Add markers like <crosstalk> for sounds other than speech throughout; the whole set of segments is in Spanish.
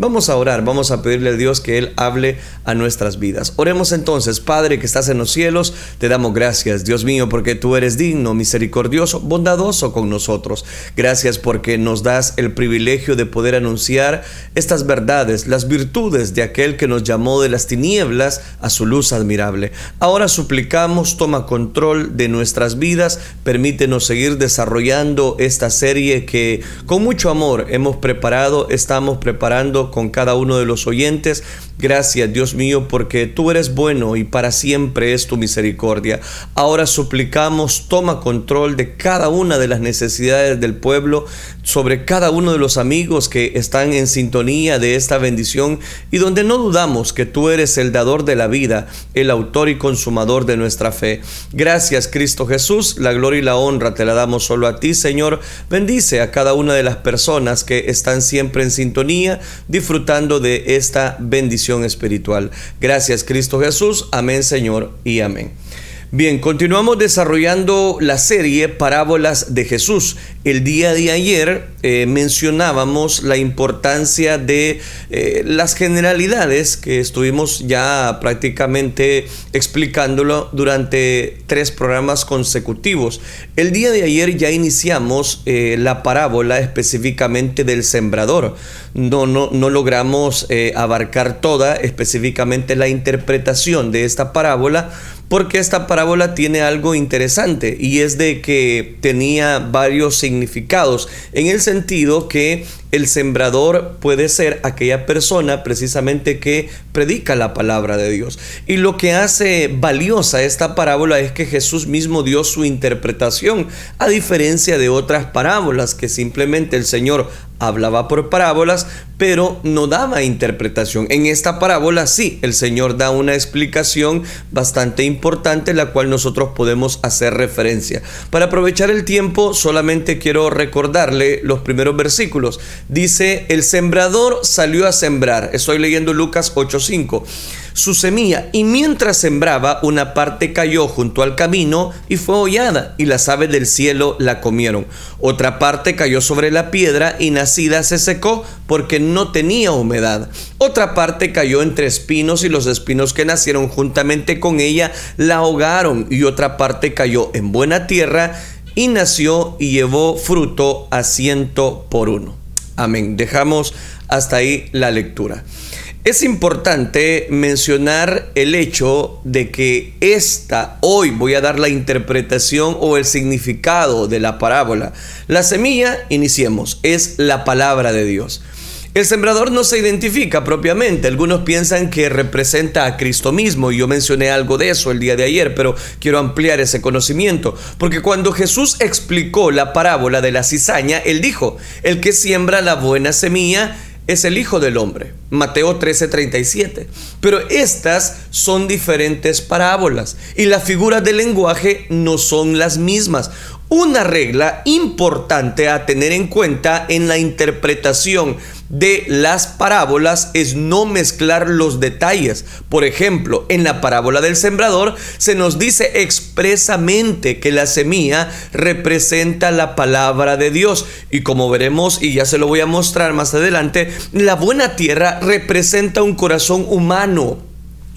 Vamos a orar, vamos a pedirle a Dios que Él hable a nuestras vidas. Oremos entonces, Padre que estás en los cielos, te damos gracias, Dios mío, porque tú eres digno, misericordioso, bondadoso con nosotros. Gracias porque nos das el privilegio de poder anunciar estas verdades, las virtudes de aquel que nos llamó de las tinieblas a su luz admirable. Ahora suplicamos, toma control de nuestras vidas, permítenos seguir desarrollando esta serie que con mucho amor hemos preparado, estamos preparando con cada uno de los oyentes. Gracias Dios mío porque tú eres bueno y para siempre es tu misericordia. Ahora suplicamos, toma control de cada una de las necesidades del pueblo, sobre cada uno de los amigos que están en sintonía de esta bendición y donde no dudamos que tú eres el dador de la vida, el autor y consumador de nuestra fe. Gracias Cristo Jesús, la gloria y la honra te la damos solo a ti Señor. Bendice a cada una de las personas que están siempre en sintonía disfrutando de esta bendición espiritual. Gracias Cristo Jesús. Amén Señor y amén. Bien, continuamos desarrollando la serie Parábolas de Jesús. El día de ayer eh, mencionábamos la importancia de eh, las generalidades que estuvimos ya prácticamente explicándolo durante tres programas consecutivos. El día de ayer ya iniciamos eh, la parábola específicamente del sembrador. No, no, no logramos abarcar toda específicamente la interpretación de esta parábola porque esta parábola tiene algo interesante y es de que tenía varios significados en el sentido que el sembrador puede ser aquella persona precisamente que predica la palabra de Dios. Y lo que hace valiosa esta parábola es que Jesús mismo dio su interpretación, a diferencia de otras parábolas que simplemente el Señor hablaba por parábolas, pero no daba interpretación. En esta parábola sí, el Señor da una explicación bastante importante, la cual nosotros podemos hacer referencia. Para aprovechar el tiempo, solamente quiero recordarle los primeros versículos. Dice, el sembrador salió a sembrar. Estoy leyendo Lucas 8:5 su semilla, y mientras sembraba, una parte cayó junto al camino y fue hollada, y las aves del cielo la comieron. Otra parte cayó sobre la piedra y nacida se secó porque no tenía humedad. Otra parte cayó entre espinos y los espinos que nacieron juntamente con ella la ahogaron, y otra parte cayó en buena tierra y nació y llevó fruto a ciento por uno. Amén. Dejamos hasta ahí la lectura. Es importante mencionar el hecho de que esta, hoy voy a dar la interpretación o el significado de la parábola. La semilla, iniciemos, es la palabra de Dios. El sembrador no se identifica propiamente, algunos piensan que representa a Cristo mismo, y yo mencioné algo de eso el día de ayer, pero quiero ampliar ese conocimiento, porque cuando Jesús explicó la parábola de la cizaña, él dijo, el que siembra la buena semilla, es el Hijo del Hombre. Mateo 13:37. Pero estas son diferentes parábolas y las figuras del lenguaje no son las mismas. Una regla importante a tener en cuenta en la interpretación de las parábolas es no mezclar los detalles. Por ejemplo, en la parábola del sembrador se nos dice expresamente que la semilla representa la palabra de Dios. Y como veremos, y ya se lo voy a mostrar más adelante, la buena tierra representa un corazón humano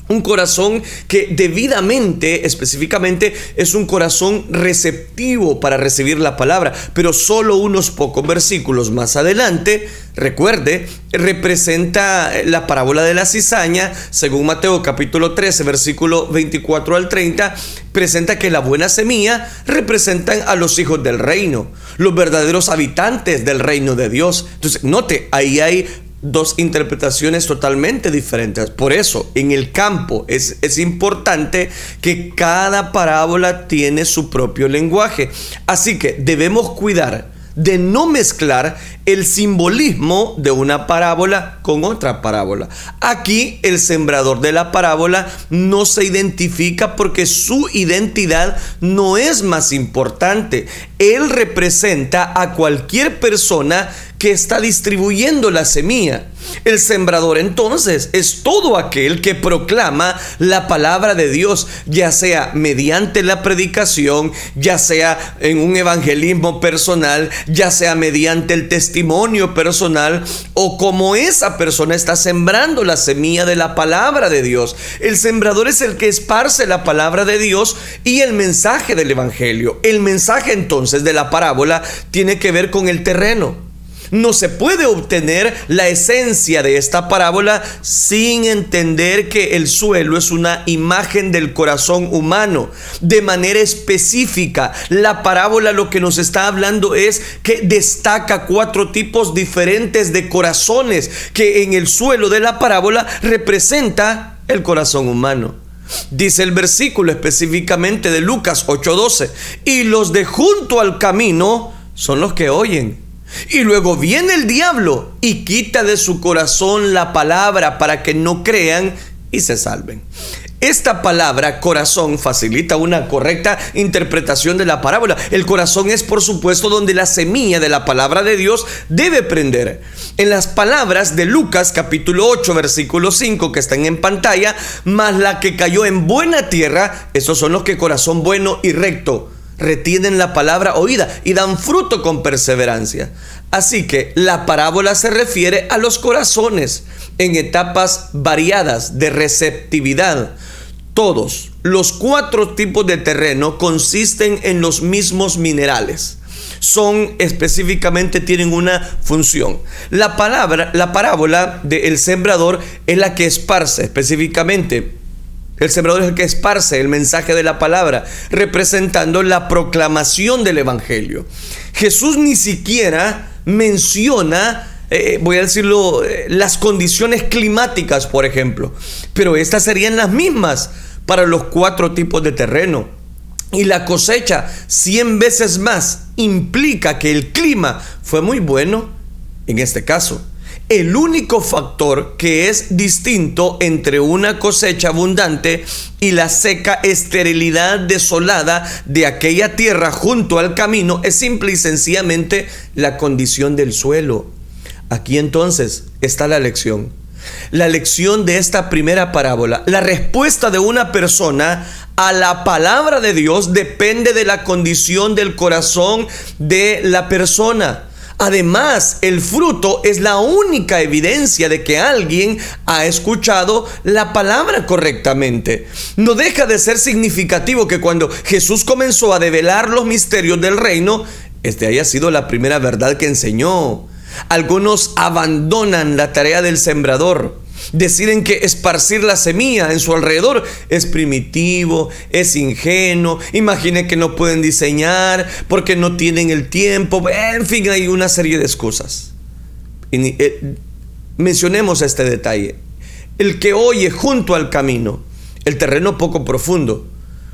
un corazón que debidamente, específicamente, es un corazón receptivo para recibir la palabra. Pero solo unos pocos versículos más adelante, recuerde, representa la parábola de la cizaña, según Mateo capítulo 13, versículo 24 al 30, presenta que la buena semilla representan a los hijos del reino, los verdaderos habitantes del reino de Dios. Entonces, note, ahí hay dos interpretaciones totalmente diferentes. Por eso, en el campo es, es, importante que cada parábola tiene su propio lenguaje. Así que debemos cuidar de no mezclar el simbolismo de una parábola con otra parábola. Aquí el sembrador de la parábola no se identifica porque su identidad no es más importante. Él representa a cualquier persona que está distribuyendo la semilla. El sembrador entonces es todo aquel que proclama la palabra de Dios, ya sea mediante la predicación, ya sea en un evangelismo personal, ya sea mediante el testimonio personal o como esa persona está sembrando la semilla de la palabra de Dios. El sembrador es el que esparce la palabra de Dios y el mensaje del evangelio. El mensaje entonces de la parábola tiene que ver con el terreno no se puede obtener la esencia de esta parábola sin entender que el suelo es una imagen del corazón humano. De manera específica, la parábola lo que nos está hablando es que destaca cuatro tipos diferentes de corazones que en el suelo de la parábola representa el corazón humano. Dice el versículo específicamente de Lucas 8:12, y los de junto al camino son los que oyen. Y luego viene el diablo y quita de su corazón la palabra para que no crean y se salven. Esta palabra corazón facilita una correcta interpretación de la parábola. El corazón es por supuesto donde la semilla de la palabra de Dios debe prender. En las palabras de Lucas capítulo 8 versículo 5 que están en pantalla, más la que cayó en buena tierra, esos son los que corazón bueno y recto retienen la palabra oída y dan fruto con perseverancia. Así que la parábola se refiere a los corazones en etapas variadas de receptividad. Todos los cuatro tipos de terreno consisten en los mismos minerales. Son específicamente, tienen una función. La palabra, la parábola del sembrador es la que esparce específicamente el sembrador es el que esparce el mensaje de la palabra, representando la proclamación del Evangelio. Jesús ni siquiera menciona, eh, voy a decirlo, eh, las condiciones climáticas, por ejemplo, pero estas serían las mismas para los cuatro tipos de terreno. Y la cosecha 100 veces más implica que el clima fue muy bueno en este caso. El único factor que es distinto entre una cosecha abundante y la seca esterilidad desolada de aquella tierra junto al camino es simple y sencillamente la condición del suelo. Aquí entonces está la lección. La lección de esta primera parábola, la respuesta de una persona a la palabra de Dios depende de la condición del corazón de la persona. Además, el fruto es la única evidencia de que alguien ha escuchado la palabra correctamente. No deja de ser significativo que cuando Jesús comenzó a develar los misterios del reino, este haya sido la primera verdad que enseñó. Algunos abandonan la tarea del sembrador deciden que esparcir la semilla en su alrededor es primitivo, es ingenuo, imaginen que no pueden diseñar porque no tienen el tiempo, en fin, hay una serie de excusas. Eh, mencionemos este detalle. El que oye junto al camino, el terreno poco profundo,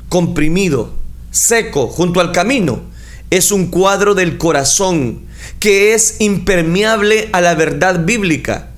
comprimido, seco, junto al camino, es un cuadro del corazón que es impermeable a la verdad bíblica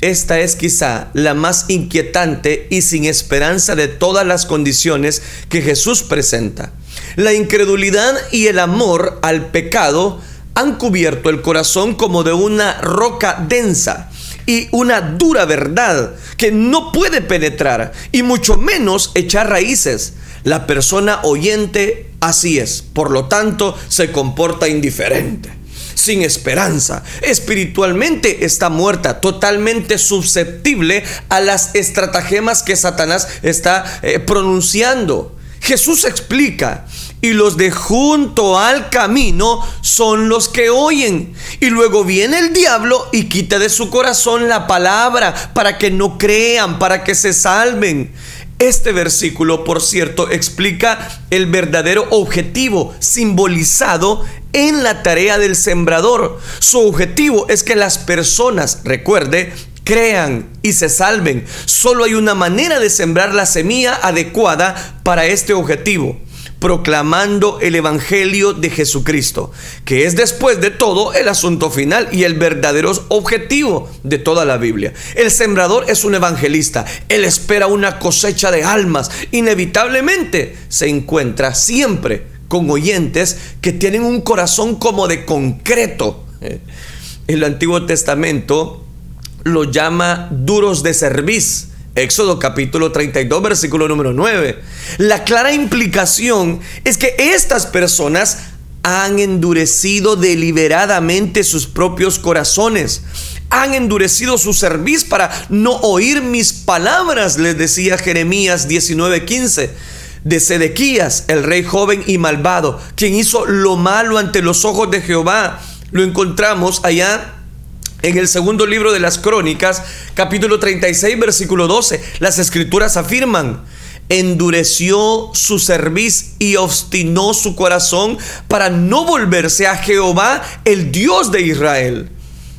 esta es quizá la más inquietante y sin esperanza de todas las condiciones que Jesús presenta. La incredulidad y el amor al pecado han cubierto el corazón como de una roca densa y una dura verdad que no puede penetrar y mucho menos echar raíces. La persona oyente así es, por lo tanto se comporta indiferente sin esperanza. Espiritualmente está muerta, totalmente susceptible a las estratagemas que Satanás está eh, pronunciando. Jesús explica, y los de junto al camino son los que oyen. Y luego viene el diablo y quita de su corazón la palabra para que no crean, para que se salven. Este versículo, por cierto, explica el verdadero objetivo simbolizado en la tarea del sembrador. Su objetivo es que las personas, recuerde, crean y se salven. Solo hay una manera de sembrar la semilla adecuada para este objetivo proclamando el Evangelio de Jesucristo, que es después de todo el asunto final y el verdadero objetivo de toda la Biblia. El sembrador es un evangelista, él espera una cosecha de almas, inevitablemente se encuentra siempre con oyentes que tienen un corazón como de concreto. el Antiguo Testamento lo llama duros de cerviz. Éxodo capítulo 32, versículo número 9. La clara implicación es que estas personas han endurecido deliberadamente sus propios corazones. Han endurecido su cerviz para no oír mis palabras, les decía Jeremías 19:15 de Sedequías, el rey joven y malvado, quien hizo lo malo ante los ojos de Jehová. Lo encontramos allá en el segundo libro de las Crónicas, capítulo 36, versículo 12. Las escrituras afirman, endureció su cerviz y obstinó su corazón para no volverse a Jehová, el Dios de Israel.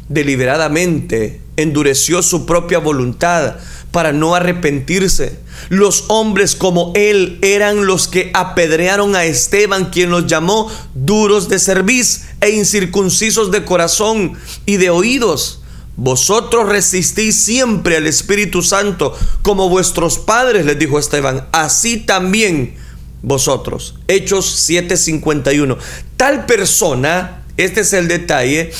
Deliberadamente endureció su propia voluntad para no arrepentirse. Los hombres como él eran los que apedrearon a Esteban, quien los llamó duros de cerviz e incircuncisos de corazón y de oídos. Vosotros resistís siempre al Espíritu Santo como vuestros padres, les dijo Esteban. Así también vosotros. Hechos 7:51. Tal persona, este es el detalle,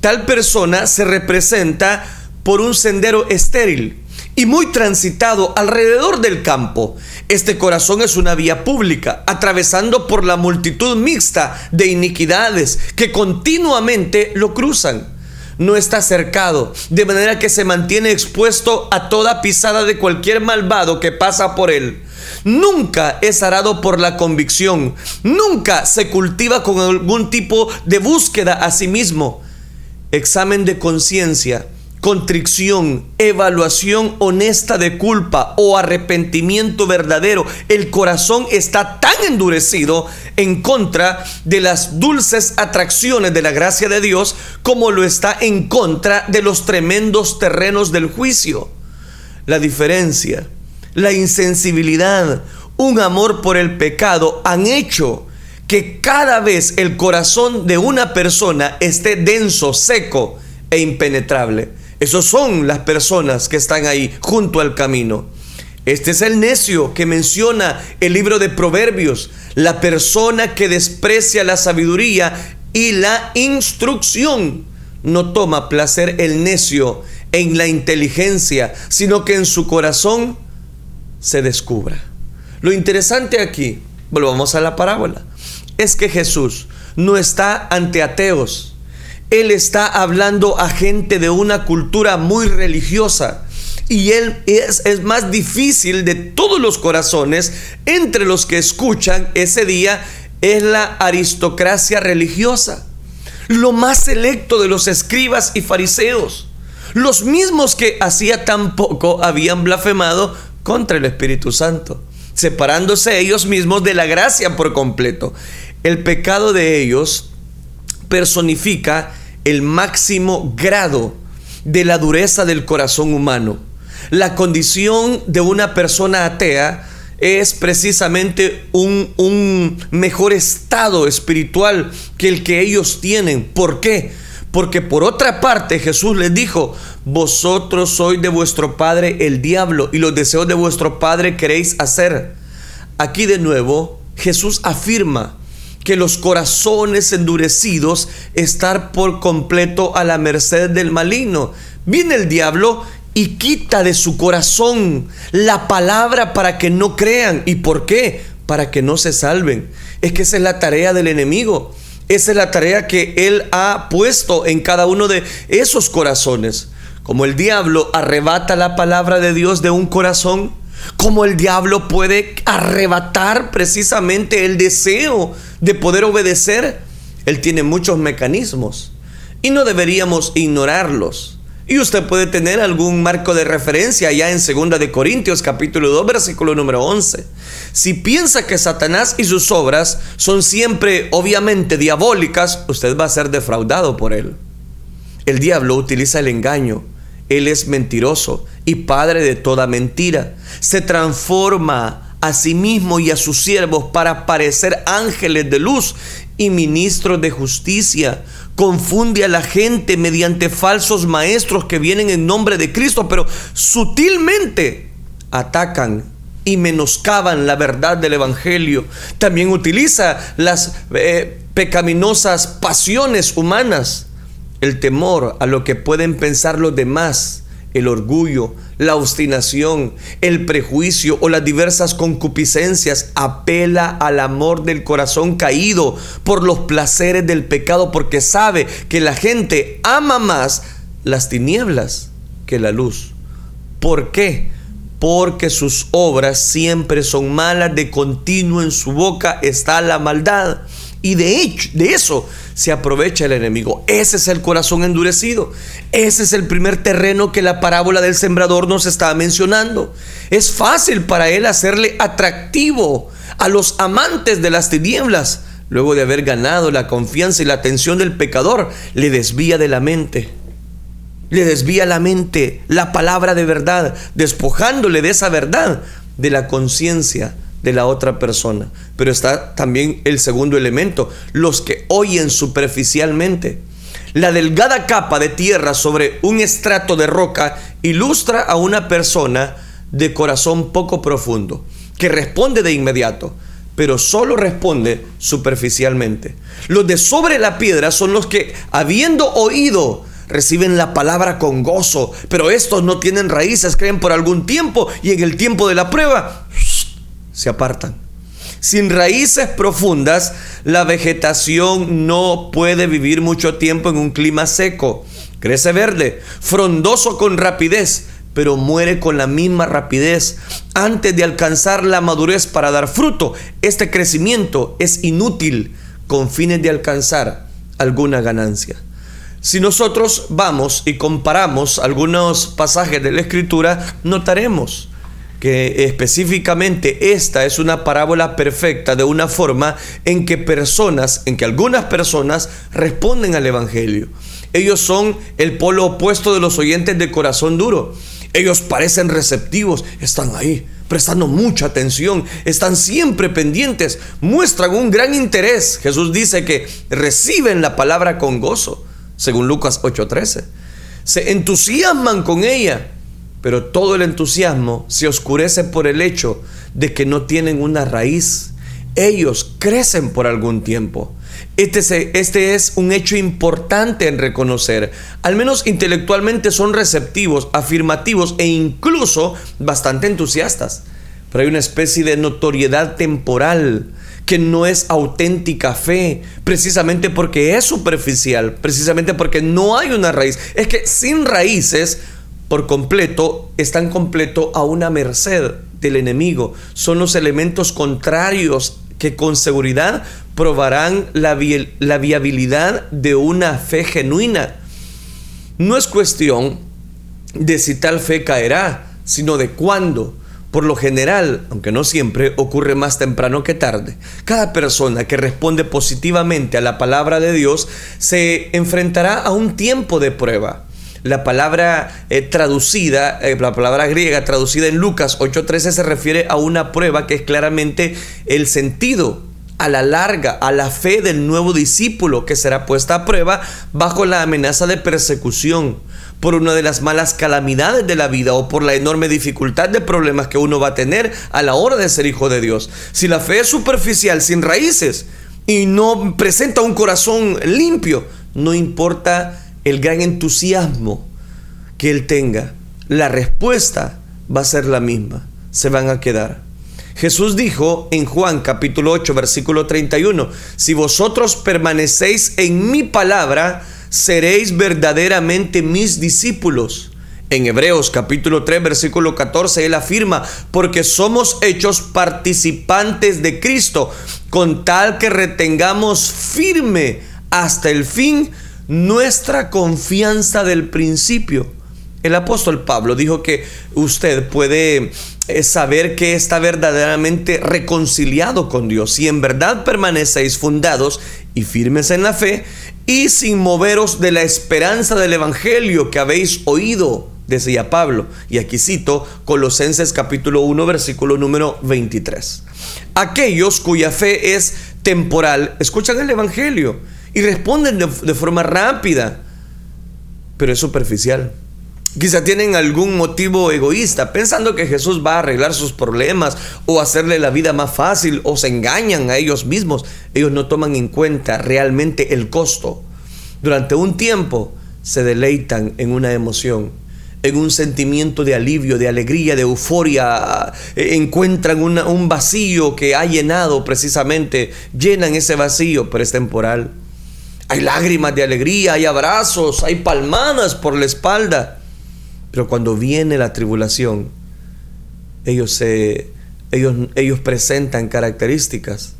tal persona se representa por un sendero estéril y muy transitado alrededor del campo. Este corazón es una vía pública, atravesando por la multitud mixta de iniquidades que continuamente lo cruzan. No está cercado, de manera que se mantiene expuesto a toda pisada de cualquier malvado que pasa por él. Nunca es arado por la convicción, nunca se cultiva con algún tipo de búsqueda a sí mismo. Examen de conciencia contrición, evaluación honesta de culpa o arrepentimiento verdadero, el corazón está tan endurecido en contra de las dulces atracciones de la gracia de Dios como lo está en contra de los tremendos terrenos del juicio. La diferencia, la insensibilidad, un amor por el pecado han hecho que cada vez el corazón de una persona esté denso, seco e impenetrable. Esos son las personas que están ahí junto al camino. Este es el necio que menciona el libro de Proverbios, la persona que desprecia la sabiduría y la instrucción. No toma placer el necio en la inteligencia, sino que en su corazón se descubra. Lo interesante aquí, volvamos a la parábola, es que Jesús no está ante ateos, él está hablando a gente de una cultura muy religiosa. Y él es, es, más difícil de todos los corazones entre los que escuchan ese día es la aristocracia religiosa. Lo más selecto de los escribas y fariseos. Los mismos que hacía tan poco habían blasfemado contra el Espíritu Santo, separándose ellos mismos de la gracia por completo. El pecado de ellos personifica el máximo grado de la dureza del corazón humano. La condición de una persona atea es precisamente un, un, mejor estado espiritual que el que ellos tienen. ¿Por qué? Porque por otra parte Jesús les dijo, vosotros sois de vuestro padre el diablo y los deseos de vuestro padre queréis hacer. Aquí de nuevo Jesús afirma que los corazones endurecidos estar por completo a la merced del maligno. Viene el diablo y quita de su corazón la palabra para que no crean. ¿Y por qué? Para que no se salven. Es que esa es la tarea del enemigo. Esa es la tarea que él ha puesto en cada uno de esos corazones. Como el diablo arrebata la palabra de Dios de un corazón, como el diablo puede arrebatar precisamente el deseo de poder obedecer. Él tiene muchos mecanismos y no deberíamos ignorarlos. Y usted puede tener algún marco de referencia ya en 2 de Corintios capítulo 2 versículo número 11. Si piensa que Satanás y sus obras son siempre obviamente diabólicas, usted va a ser defraudado por él. El diablo utiliza el engaño, él es mentiroso y padre de toda mentira. Se transforma a sí mismo y a sus siervos para parecer ángeles de luz y ministros de justicia. Confunde a la gente mediante falsos maestros que vienen en nombre de Cristo, pero sutilmente atacan y menoscaban la verdad del Evangelio. También utiliza las eh, pecaminosas pasiones humanas el temor a lo que pueden pensar los demás, el orgullo, la obstinación, el prejuicio o las diversas concupiscencias apela al amor del corazón caído por los placeres del pecado porque sabe que la gente ama más las tinieblas que la luz. ¿Por qué? Porque sus obras siempre son malas, de continuo en su boca está la maldad. Y de hecho, de eso se aprovecha el enemigo. Ese es el corazón endurecido. Ese es el primer terreno que la parábola del sembrador nos está mencionando. Es fácil para él hacerle atractivo a los amantes de las tinieblas. Luego de haber ganado la confianza y la atención del pecador, le desvía de la mente. Le desvía la mente la palabra de verdad, despojándole de esa verdad, de la conciencia de la otra persona. Pero está también el segundo elemento, los que oyen superficialmente. La delgada capa de tierra sobre un estrato de roca ilustra a una persona de corazón poco profundo, que responde de inmediato, pero solo responde superficialmente. Los de sobre la piedra son los que, habiendo oído, reciben la palabra con gozo, pero estos no tienen raíces, creen por algún tiempo y en el tiempo de la prueba se apartan. Sin raíces profundas, la vegetación no puede vivir mucho tiempo en un clima seco. Crece verde, frondoso con rapidez, pero muere con la misma rapidez antes de alcanzar la madurez para dar fruto. Este crecimiento es inútil con fines de alcanzar alguna ganancia. Si nosotros vamos y comparamos algunos pasajes de la escritura, notaremos que específicamente esta es una parábola perfecta de una forma en que personas, en que algunas personas responden al Evangelio. Ellos son el polo opuesto de los oyentes de corazón duro. Ellos parecen receptivos, están ahí, prestando mucha atención, están siempre pendientes, muestran un gran interés. Jesús dice que reciben la palabra con gozo, según Lucas 8:13. Se entusiasman con ella pero todo el entusiasmo se oscurece por el hecho de que no tienen una raíz. Ellos crecen por algún tiempo. Este, este, es un hecho importante en reconocer. Al menos intelectualmente son receptivos, afirmativos e incluso bastante entusiastas. Pero hay una especie de notoriedad temporal que no es auténtica fe, precisamente porque es superficial, precisamente porque no hay una raíz. Es que sin raíces por completo, están completo a una merced del enemigo. Son los elementos contrarios que con seguridad probarán la, la viabilidad de una fe genuina. No es cuestión de si tal fe caerá, sino de cuándo. Por lo general, aunque no siempre, ocurre más temprano que tarde. Cada persona que responde positivamente a la palabra de Dios se enfrentará a un tiempo de prueba la palabra eh, traducida, eh, la palabra griega traducida en Lucas 8:13 se refiere a una prueba que es claramente el sentido a la larga, a la fe del nuevo discípulo que será puesta a prueba bajo la amenaza de persecución por una de las malas calamidades de la vida o por la enorme dificultad de problemas que uno va a tener a la hora de ser hijo de Dios. Si la fe es superficial, sin raíces y no presenta un corazón limpio, no importa el gran entusiasmo que él tenga, la respuesta va a ser la misma. Se van a quedar. Jesús dijo en Juan capítulo 8 versículo 31, si vosotros permanecéis en mi palabra, seréis verdaderamente mis discípulos. En Hebreos capítulo 3 versículo 14 él afirma, porque somos hechos participantes de Cristo, con tal que retengamos firme hasta el fin nuestra confianza del principio. El apóstol Pablo dijo que usted puede eh, saber que está verdaderamente reconciliado con Dios si en verdad permanecéis fundados y firmes en la fe y sin moveros de la esperanza del Evangelio que habéis oído, decía Pablo. Y aquí cito Colosenses capítulo 1 versículo número 23. Aquellos cuya fe es temporal, escuchan el Evangelio y responden de, forma rápida, pero es superficial. Quizá tienen algún motivo egoísta, pensando que Jesús va a arreglar sus problemas o hacerle la vida más fácil o se engañan a ellos mismos. Ellos no toman en cuenta realmente el costo Durante un tiempo se deleitan en una emoción, en un sentimiento de alivio, de alegría, de euforia, encuentran un vacío que ha llenado precisamente, llenan ese vacío, pero es temporal. Hay lágrimas de alegría, hay abrazos, hay palmadas por la espalda. Pero cuando viene la tribulación, ellos, se, ellos, ellos presentan características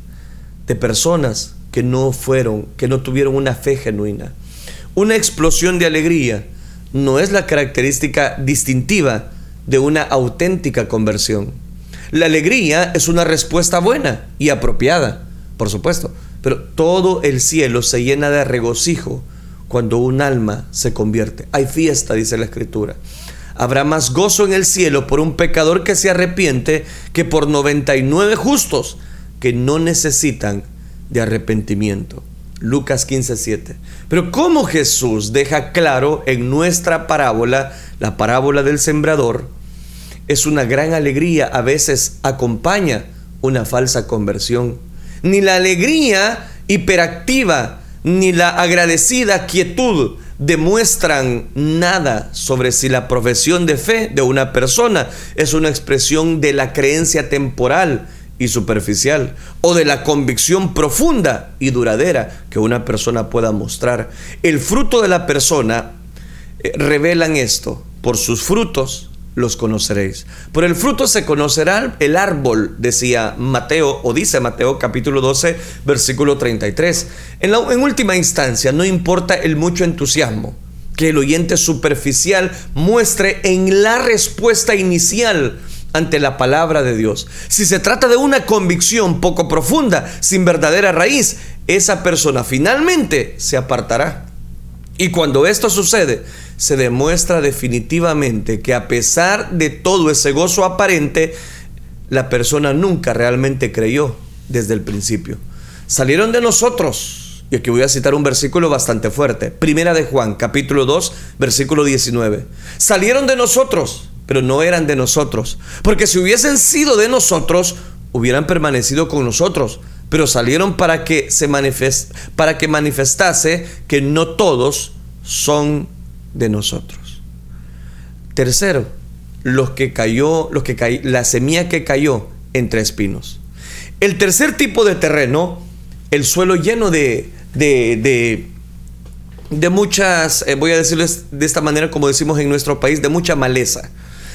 de personas que no fueron, que no tuvieron una fe genuina. Una explosión de alegría no es la característica distintiva de una auténtica conversión. La alegría es una respuesta buena y apropiada, por supuesto, pero todo el cielo se llena de regocijo cuando un alma se convierte. Hay fiesta, dice la escritura. Habrá más gozo en el cielo por un pecador que se arrepiente que por 99 justos que no necesitan de arrepentimiento. Lucas 15:7. Pero como Jesús deja claro en nuestra parábola, la parábola del sembrador, es una gran alegría, a veces acompaña una falsa conversión. Ni la alegría hiperactiva, ni la agradecida quietud demuestran nada sobre si la profesión de fe de una persona es una expresión de la creencia temporal y superficial o de la convicción profunda y duradera que una persona pueda mostrar. El fruto de la persona eh, revelan esto. Por sus frutos los conoceréis. Por el fruto se conocerá el árbol, decía Mateo, o dice Mateo capítulo 12, versículo 33. En, la, en última instancia, no importa el mucho entusiasmo que el oyente superficial muestre en la respuesta inicial ante la palabra de Dios. Si se trata de una convicción poco profunda, sin verdadera raíz, esa persona finalmente se apartará. Y cuando esto sucede, se demuestra definitivamente que a pesar de todo ese gozo aparente, la persona nunca realmente creyó desde el principio. Salieron de nosotros, y aquí voy a citar un versículo bastante fuerte, Primera de Juan, capítulo 2, versículo 19. Salieron de nosotros, pero no eran de nosotros. Porque si hubiesen sido de nosotros, hubieran permanecido con nosotros. Pero salieron para que se para que manifestase que no todos son de nosotros. Tercero, los que cayó, los que la semilla que cayó entre espinos. El tercer tipo de terreno, el suelo lleno de, de, de, muchas, eh, voy a decirles de esta manera como decimos en nuestro país, de mucha maleza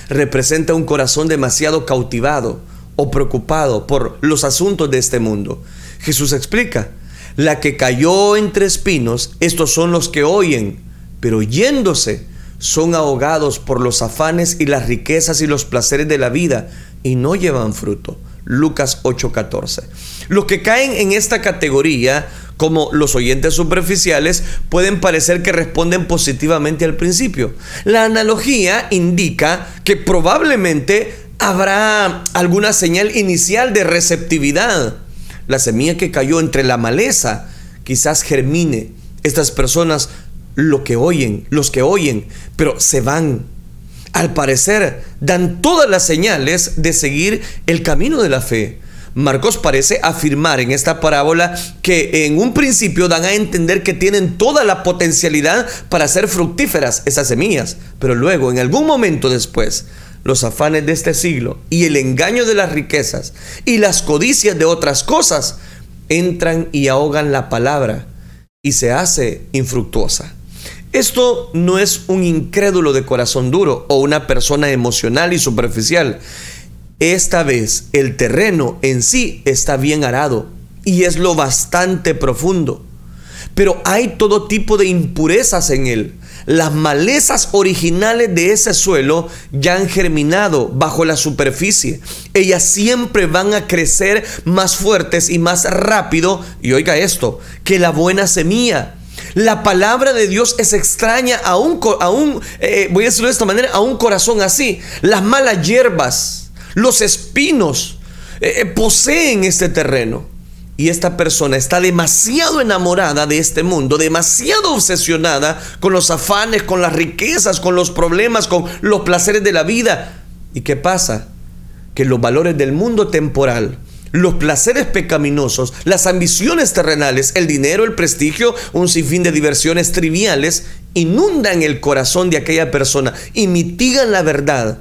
representa un corazón demasiado cautivado o preocupado por los asuntos de este mundo. Jesús explica, la que cayó entre espinos, estos son los que oyen, pero yéndose son ahogados por los afanes y las riquezas y los placeres de la vida y no llevan fruto. Lucas 8:14. Los que caen en esta categoría como los oyentes superficiales pueden parecer que responden positivamente al principio. La analogía indica que probablemente habrá alguna señal inicial de receptividad. La semilla que cayó entre la maleza quizás germine. Estas personas lo que oyen, los que oyen, pero se van. Al parecer dan todas las señales de seguir el camino de la fe Marcos parece afirmar en esta parábola que en un principio dan a entender que tienen toda la potencialidad para ser fructíferas esas semillas, pero luego en algún momento después los afanes de este siglo y el engaño de las riquezas y las codicias de otras cosas entran y ahogan la palabra y se hace infructuosa. Esto no es un incrédulo de corazón duro o una persona emocional y superficial. Esta vez el terreno en sí está bien arado y es lo bastante profundo. Pero hay todo tipo de impurezas en él. Las malezas originales de ese suelo ya han germinado bajo la superficie. Ellas siempre van a crecer más fuertes y más rápido. Y oiga esto, que la buena semilla. La palabra de Dios es extraña a un, a un eh, voy a decirlo de esta manera, a un corazón así. Las malas hierbas los espinos eh, eh, poseen este terreno. Y esta persona está demasiado enamorada de este mundo, demasiado obsesionada con los afanes, con las riquezas, con los problemas, con los placeres de la vida. ¿Y qué pasa? Que los valores del mundo temporal los placeres pecaminosos, las ambiciones terrenales, el dinero, el prestigio, un sinfín de diversiones triviales, inundan el corazón de aquella persona y mitigan la verdad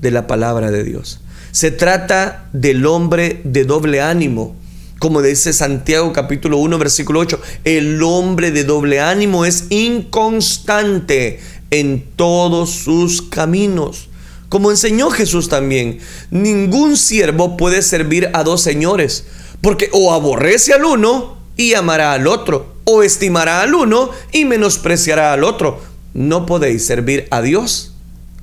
de la palabra de Dios. Se trata del hombre de doble ánimo. Como dice Santiago capítulo 1 versículo 8, el hombre de doble ánimo es inconstante en todos sus caminos. Como enseñó Jesús también, ningún siervo puede servir a dos señores, porque o aborrece al uno y amará al otro, o estimará al uno y menospreciará al otro. No podéis servir a Dios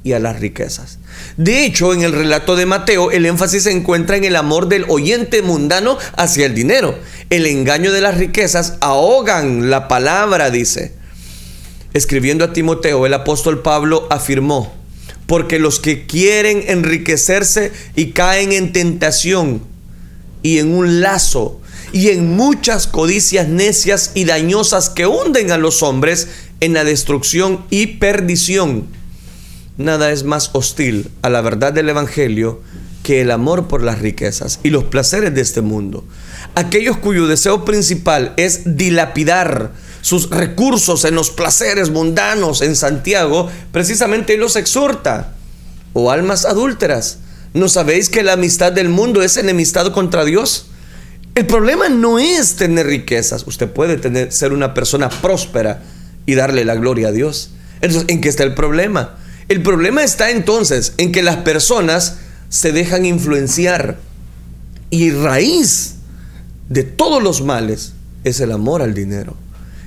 y a las riquezas. De hecho, en el relato de Mateo, el énfasis se encuentra en el amor del oyente mundano hacia el dinero. El engaño de las riquezas ahogan la palabra, dice. Escribiendo a Timoteo, el apóstol Pablo afirmó, porque los que quieren enriquecerse y caen en tentación y en un lazo y en muchas codicias necias y dañosas que hunden a los hombres en la destrucción y perdición. Nada es más hostil a la verdad del Evangelio que el amor por las riquezas y los placeres de este mundo. Aquellos cuyo deseo principal es dilapidar sus recursos en los placeres mundanos en Santiago, precisamente los exhorta. O oh, almas adúlteras, ¿no sabéis que la amistad del mundo es enemistad contra Dios? El problema no es tener riquezas. Usted puede tener, ser una persona próspera y darle la gloria a Dios. Entonces, ¿en qué está el problema? El problema está entonces en que las personas se dejan influenciar y raíz de todos los males es el amor al dinero.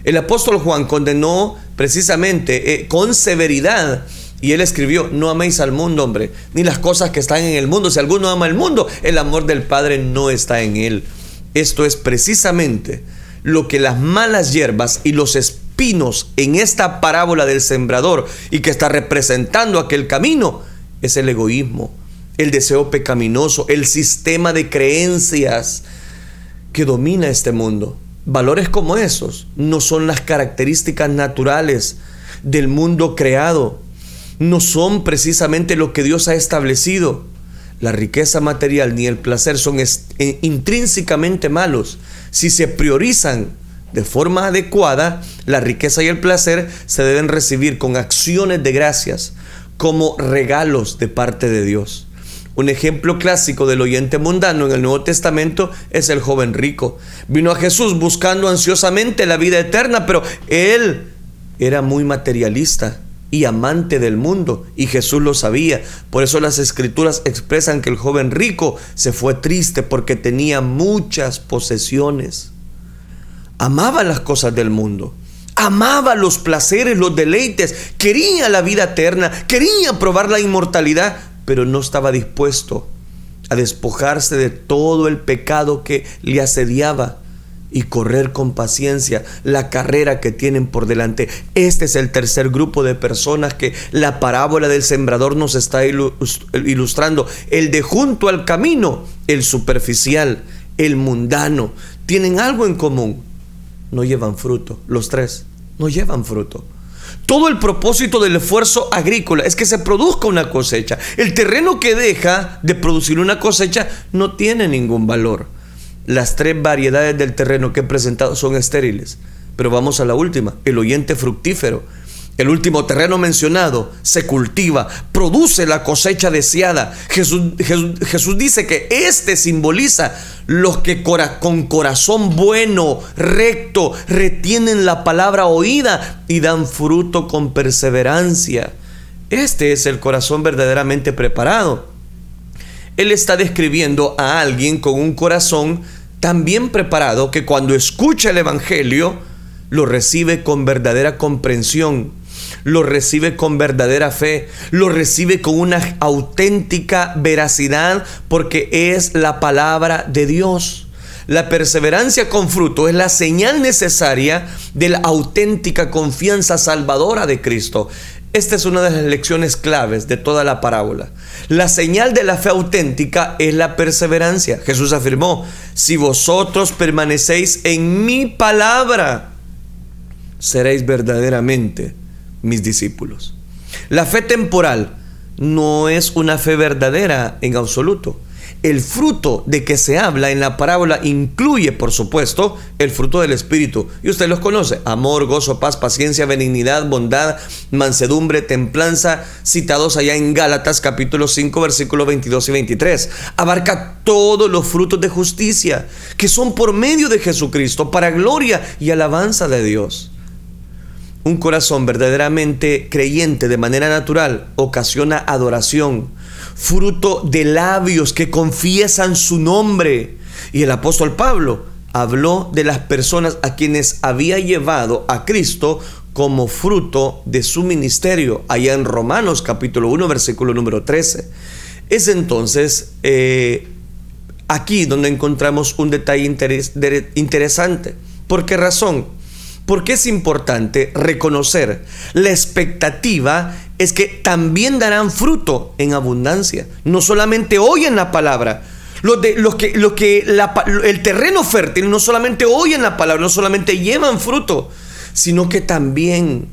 El apóstol Juan condenó precisamente eh, con severidad y él escribió, no améis al mundo, hombre, ni las cosas que están en el mundo. Si alguno ama el mundo, el amor del Padre no está en él. Esto es precisamente lo que las malas hierbas y los espinos en esta parábola del sembrador y que está representando aquel camino es el egoísmo, el deseo pecaminoso, el sistema de creencias que domina este mundo. Valores como esos no son las características naturales del mundo creado, no son precisamente lo que Dios ha establecido. La riqueza material ni el placer son eh, intrínsecamente malos. Si se priorizan de forma adecuada, la riqueza y el placer se deben recibir con acciones de gracias, como regalos de parte de Dios. Un ejemplo clásico del oyente mundano en el Nuevo Testamento es el joven rico. Vino a Jesús buscando ansiosamente la vida eterna, pero él era muy materialista y amante del mundo, y Jesús lo sabía. Por eso las escrituras expresan que el joven rico se fue triste porque tenía muchas posesiones. Amaba las cosas del mundo. Amaba los placeres, los deleites, quería la vida eterna, quería probar la inmortalidad, pero no estaba dispuesto a despojarse de todo el pecado que le asediaba y correr con paciencia la carrera que tienen por delante. Este es el tercer grupo de personas que la parábola del sembrador nos está ilustrando. El de junto al camino, el superficial, el mundano, tienen algo en común. No llevan fruto, los tres, no llevan fruto. Todo el propósito del esfuerzo agrícola es que se produzca una cosecha. El terreno que deja de producir una cosecha no tiene ningún valor. Las tres variedades del terreno que he presentado son estériles. Pero vamos a la última, el oyente fructífero. El último terreno mencionado se cultiva, produce la cosecha deseada. Jesús, Jesús, dice que este simboliza los que con corazón bueno, recto, retienen la palabra oída y dan fruto con perseverancia. Este es el corazón verdaderamente preparado. Él está describiendo a alguien con un corazón tan bien preparado que cuando escucha el Evangelio, lo recibe con verdadera comprensión lo recibe con verdadera fe, lo recibe con una auténtica veracidad porque es la palabra de Dios. La perseverancia con fruto es la señal necesaria de la auténtica confianza salvadora de Cristo. Esta es una de las lecciones claves de toda la parábola. La señal de la fe auténtica es la perseverancia. Jesús afirmó, si vosotros permanecéis en mi palabra, seréis verdaderamente mis discípulos. La fe temporal no es una fe verdadera en absoluto. El fruto de que se habla en la parábola incluye, por supuesto, el fruto del Espíritu. Y usted los conoce. Amor, gozo, paz, paciencia, benignidad, bondad, mansedumbre, templanza, citados allá en Gálatas capítulo 5, versículos 22 y 23. Abarca todos los frutos de justicia que son por medio de Jesucristo para gloria y alabanza de Dios. Un corazón verdaderamente creyente de manera natural ocasiona adoración, fruto de labios que confiesan su nombre. Y el apóstol Pablo habló de las personas a quienes había llevado a Cristo como fruto de su ministerio, allá en Romanos capítulo 1, versículo número 13. Es entonces eh, aquí donde encontramos un detalle interesante. ¿Por qué razón? Porque es importante reconocer la expectativa es que también darán fruto en abundancia. No solamente oyen la palabra, los, de, los que, los que el terreno fértil no solamente oyen la palabra, no solamente llevan fruto, sino que también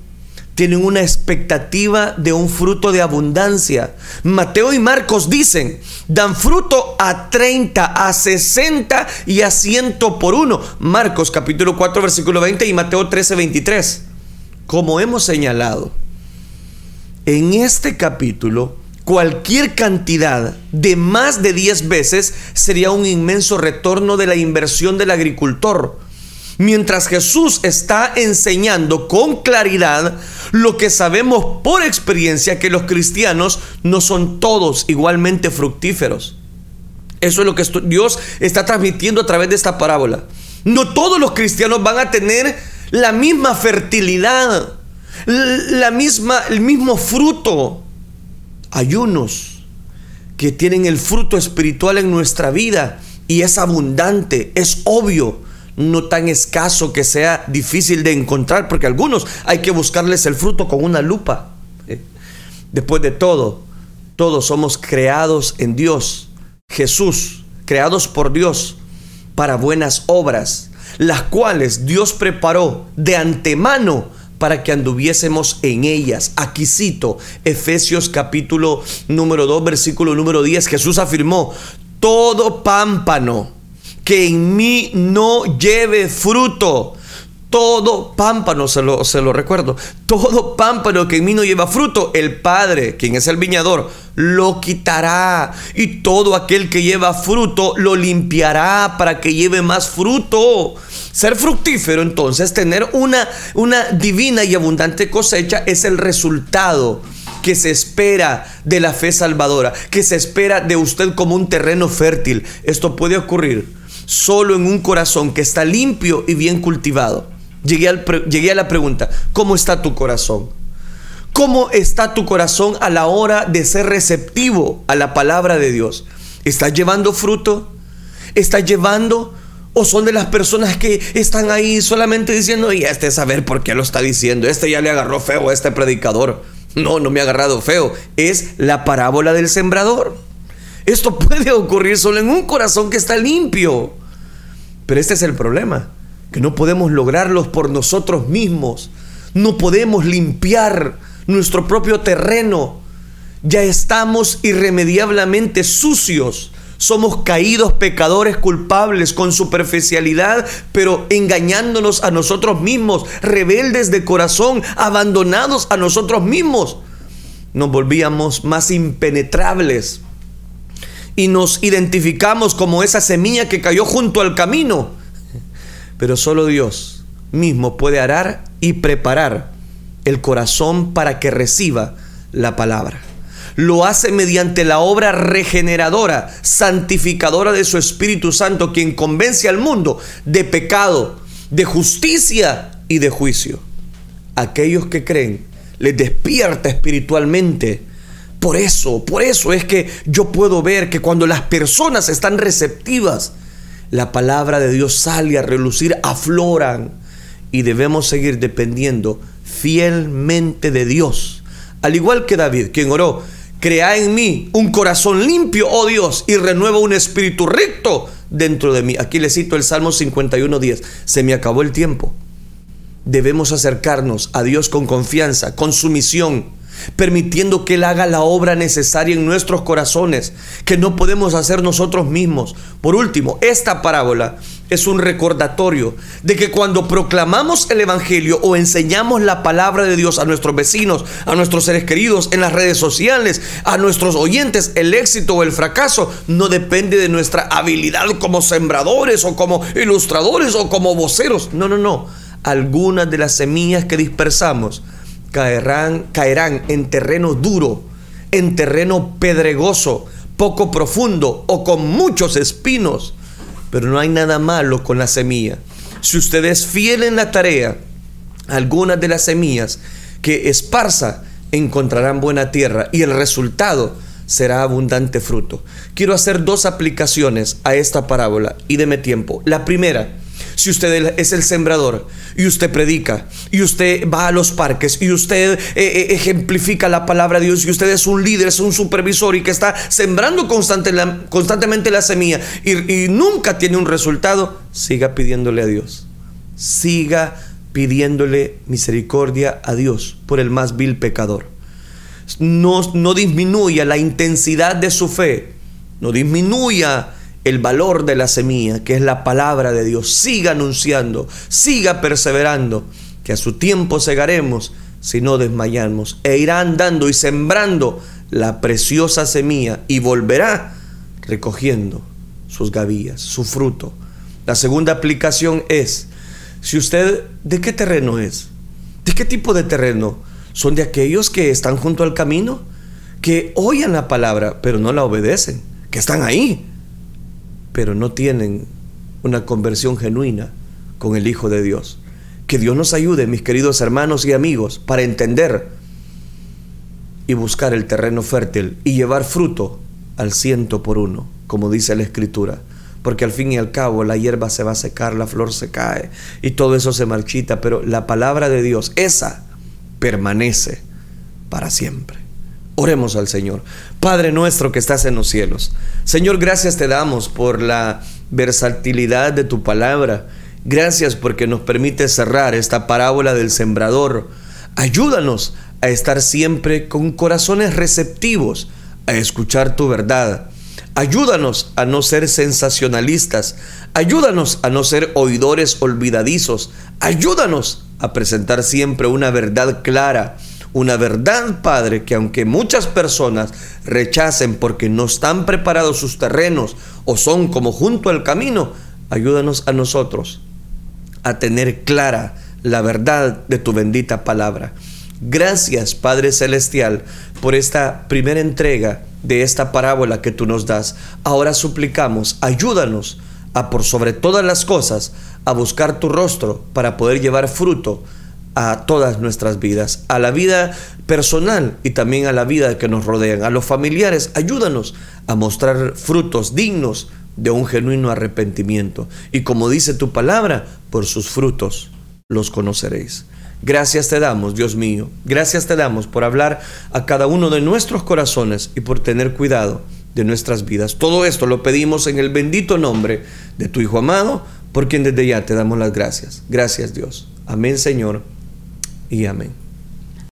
tienen una expectativa de un fruto de abundancia. Mateo y Marcos dicen, dan fruto a 30, a 60 y a 100 por uno. Marcos capítulo 4 versículo 20 y Mateo 13 23. Como hemos señalado, en este capítulo cualquier cantidad de más de 10 veces sería un inmenso retorno de la inversión del agricultor mientras Jesús está enseñando con claridad lo que sabemos por experiencia que los cristianos no son todos igualmente fructíferos. Eso es lo que Dios está transmitiendo a través de esta parábola. No todos los cristianos van a tener la misma fertilidad, la misma, el mismo fruto. Hay unos que tienen el fruto espiritual en nuestra vida y es abundante, es obvio no tan escaso que sea difícil de encontrar, porque algunos hay que buscarles el fruto con una lupa. Eh, después de todo, todos somos creados en Dios, Jesús, creados por Dios para buenas obras, las cuales Dios preparó de antemano para que anduviésemos en ellas. Aquí cito Efesios capítulo número 2, versículo número 10. Jesús afirmó, todo pámpano que en mí no lleve fruto. Todo pámpano, se lo, se lo recuerdo, todo pámpano que en mí no lleva fruto, el Padre, quien es el viñador, lo quitará. Y todo aquel que lleva fruto, lo limpiará para que lleve más fruto. Ser fructífero, entonces, tener una, una divina y abundante cosecha es el resultado que se espera de la fe salvadora, que se espera de usted como un terreno fértil. Esto puede ocurrir solo en un corazón que está limpio y bien cultivado. Llegué, al llegué a la pregunta, ¿cómo está tu corazón? ¿Cómo está tu corazón a la hora de ser receptivo a la palabra de Dios? ¿Estás llevando fruto? ¿Estás llevando? ¿O son de las personas que están ahí solamente diciendo, y este saber por qué lo está diciendo? Este ya le agarró feo a este predicador. No, no me ha agarrado feo. Es la parábola del sembrador. Esto <laughs> puede ocurrir solo en un corazón que está limpio. Pero este es el problema, que no podemos lograrlos por nosotros mismos. No podemos limpiar nuestro propio terreno. Ya estamos irremediablemente sucios. Somos caídos pecadores culpables con superficialidad, pero engañándonos a nosotros mismos, rebeldes de corazón, abandonados a nosotros mismos. Nos volvíamos más impenetrables y nos identificamos como esa semilla que cayó junto al camino. Pero solo Dios mismo puede arar y preparar el corazón para que reciba la palabra. Lo hace mediante la obra regeneradora, santificadora de su Espíritu Santo, quien convence al mundo de pecado, de justicia y de juicio. Aquellos que creen les despierta espiritualmente por eso, por eso es que yo puedo ver que cuando las personas están receptivas, la palabra de Dios sale a relucir, afloran y debemos seguir dependiendo fielmente de Dios. Al igual que David, quien oró, crea en mí un corazón limpio, oh Dios, y renueva un espíritu recto dentro de mí. Aquí le cito el Salmo 51.10. Se me acabó el tiempo. Debemos acercarnos a Dios con confianza, con sumisión permitiendo que Él haga la obra necesaria en nuestros corazones, que no podemos hacer nosotros mismos. Por último, esta parábola es un recordatorio de que cuando proclamamos el Evangelio o enseñamos la palabra de Dios a nuestros vecinos, a nuestros seres queridos, en las redes sociales, a nuestros oyentes, el éxito o el fracaso no depende de nuestra habilidad como sembradores o como ilustradores o como voceros. No, no, no. Algunas de las semillas que dispersamos caerán, caerán en terreno duro, en terreno pedregoso, poco profundo o con muchos espinos. Pero no hay nada malo con la semilla. Si usted es fiel en la tarea, algunas de las semillas que esparza encontrarán buena tierra y el resultado será abundante fruto. Quiero hacer dos aplicaciones a esta parábola y deme tiempo. La primera, si usted es el sembrador y usted predica y usted va a los parques y usted eh, eh, ejemplifica la palabra de Dios y usted es un líder, es un supervisor y que está sembrando constantemente la semilla y, y nunca tiene un resultado, siga pidiéndole a Dios. Siga pidiéndole misericordia a Dios por el más vil pecador. No, no disminuya la intensidad de su fe, no disminuya el valor de la semilla, que es la palabra de Dios. Siga anunciando, siga perseverando, que a su tiempo segaremos si no desmayamos. E irá andando y sembrando la preciosa semilla y volverá recogiendo sus gavillas, su fruto. La segunda aplicación es, si usted, ¿de qué terreno es? ¿De qué tipo de terreno? ¿Son de aquellos que están junto al camino? Que oyen la palabra, pero no la obedecen, que están ahí, pero no tienen una conversión genuina con el Hijo de Dios. Que Dios nos ayude, mis queridos hermanos y amigos, para entender y buscar el terreno fértil y llevar fruto al ciento por uno, como dice la Escritura. Porque al fin y al cabo la hierba se va a secar, la flor se cae y todo eso se marchita, pero la palabra de Dios, esa permanece para siempre. Oremos al Señor. Padre nuestro que estás en los cielos. Señor, gracias te damos por la versatilidad de tu palabra. Gracias porque nos permite cerrar esta parábola del sembrador. Ayúdanos a estar siempre con corazones receptivos a escuchar tu verdad. Ayúdanos a no ser sensacionalistas. Ayúdanos a no ser oidores olvidadizos. Ayúdanos a presentar siempre una verdad clara una verdad, Padre, que aunque muchas personas rechacen porque no están preparados sus terrenos o son como junto al camino, ayúdanos a nosotros a tener clara la verdad de tu bendita palabra. Gracias, Padre Celestial, por esta primera entrega de esta parábola que tú nos das. Ahora suplicamos, ayúdanos a por sobre todas las cosas a buscar tu rostro para poder llevar fruto a todas nuestras vidas, a la vida personal y también a la vida que nos rodean, a los familiares. Ayúdanos a mostrar frutos dignos de un genuino arrepentimiento. Y como dice tu palabra, por sus frutos los conoceréis. Gracias te damos, Dios mío. Gracias te damos por hablar a cada uno de nuestros corazones y por tener cuidado de nuestras vidas. Todo esto lo pedimos en el bendito nombre de tu Hijo amado, por quien desde ya te damos las gracias. Gracias Dios. Amén Señor y amén.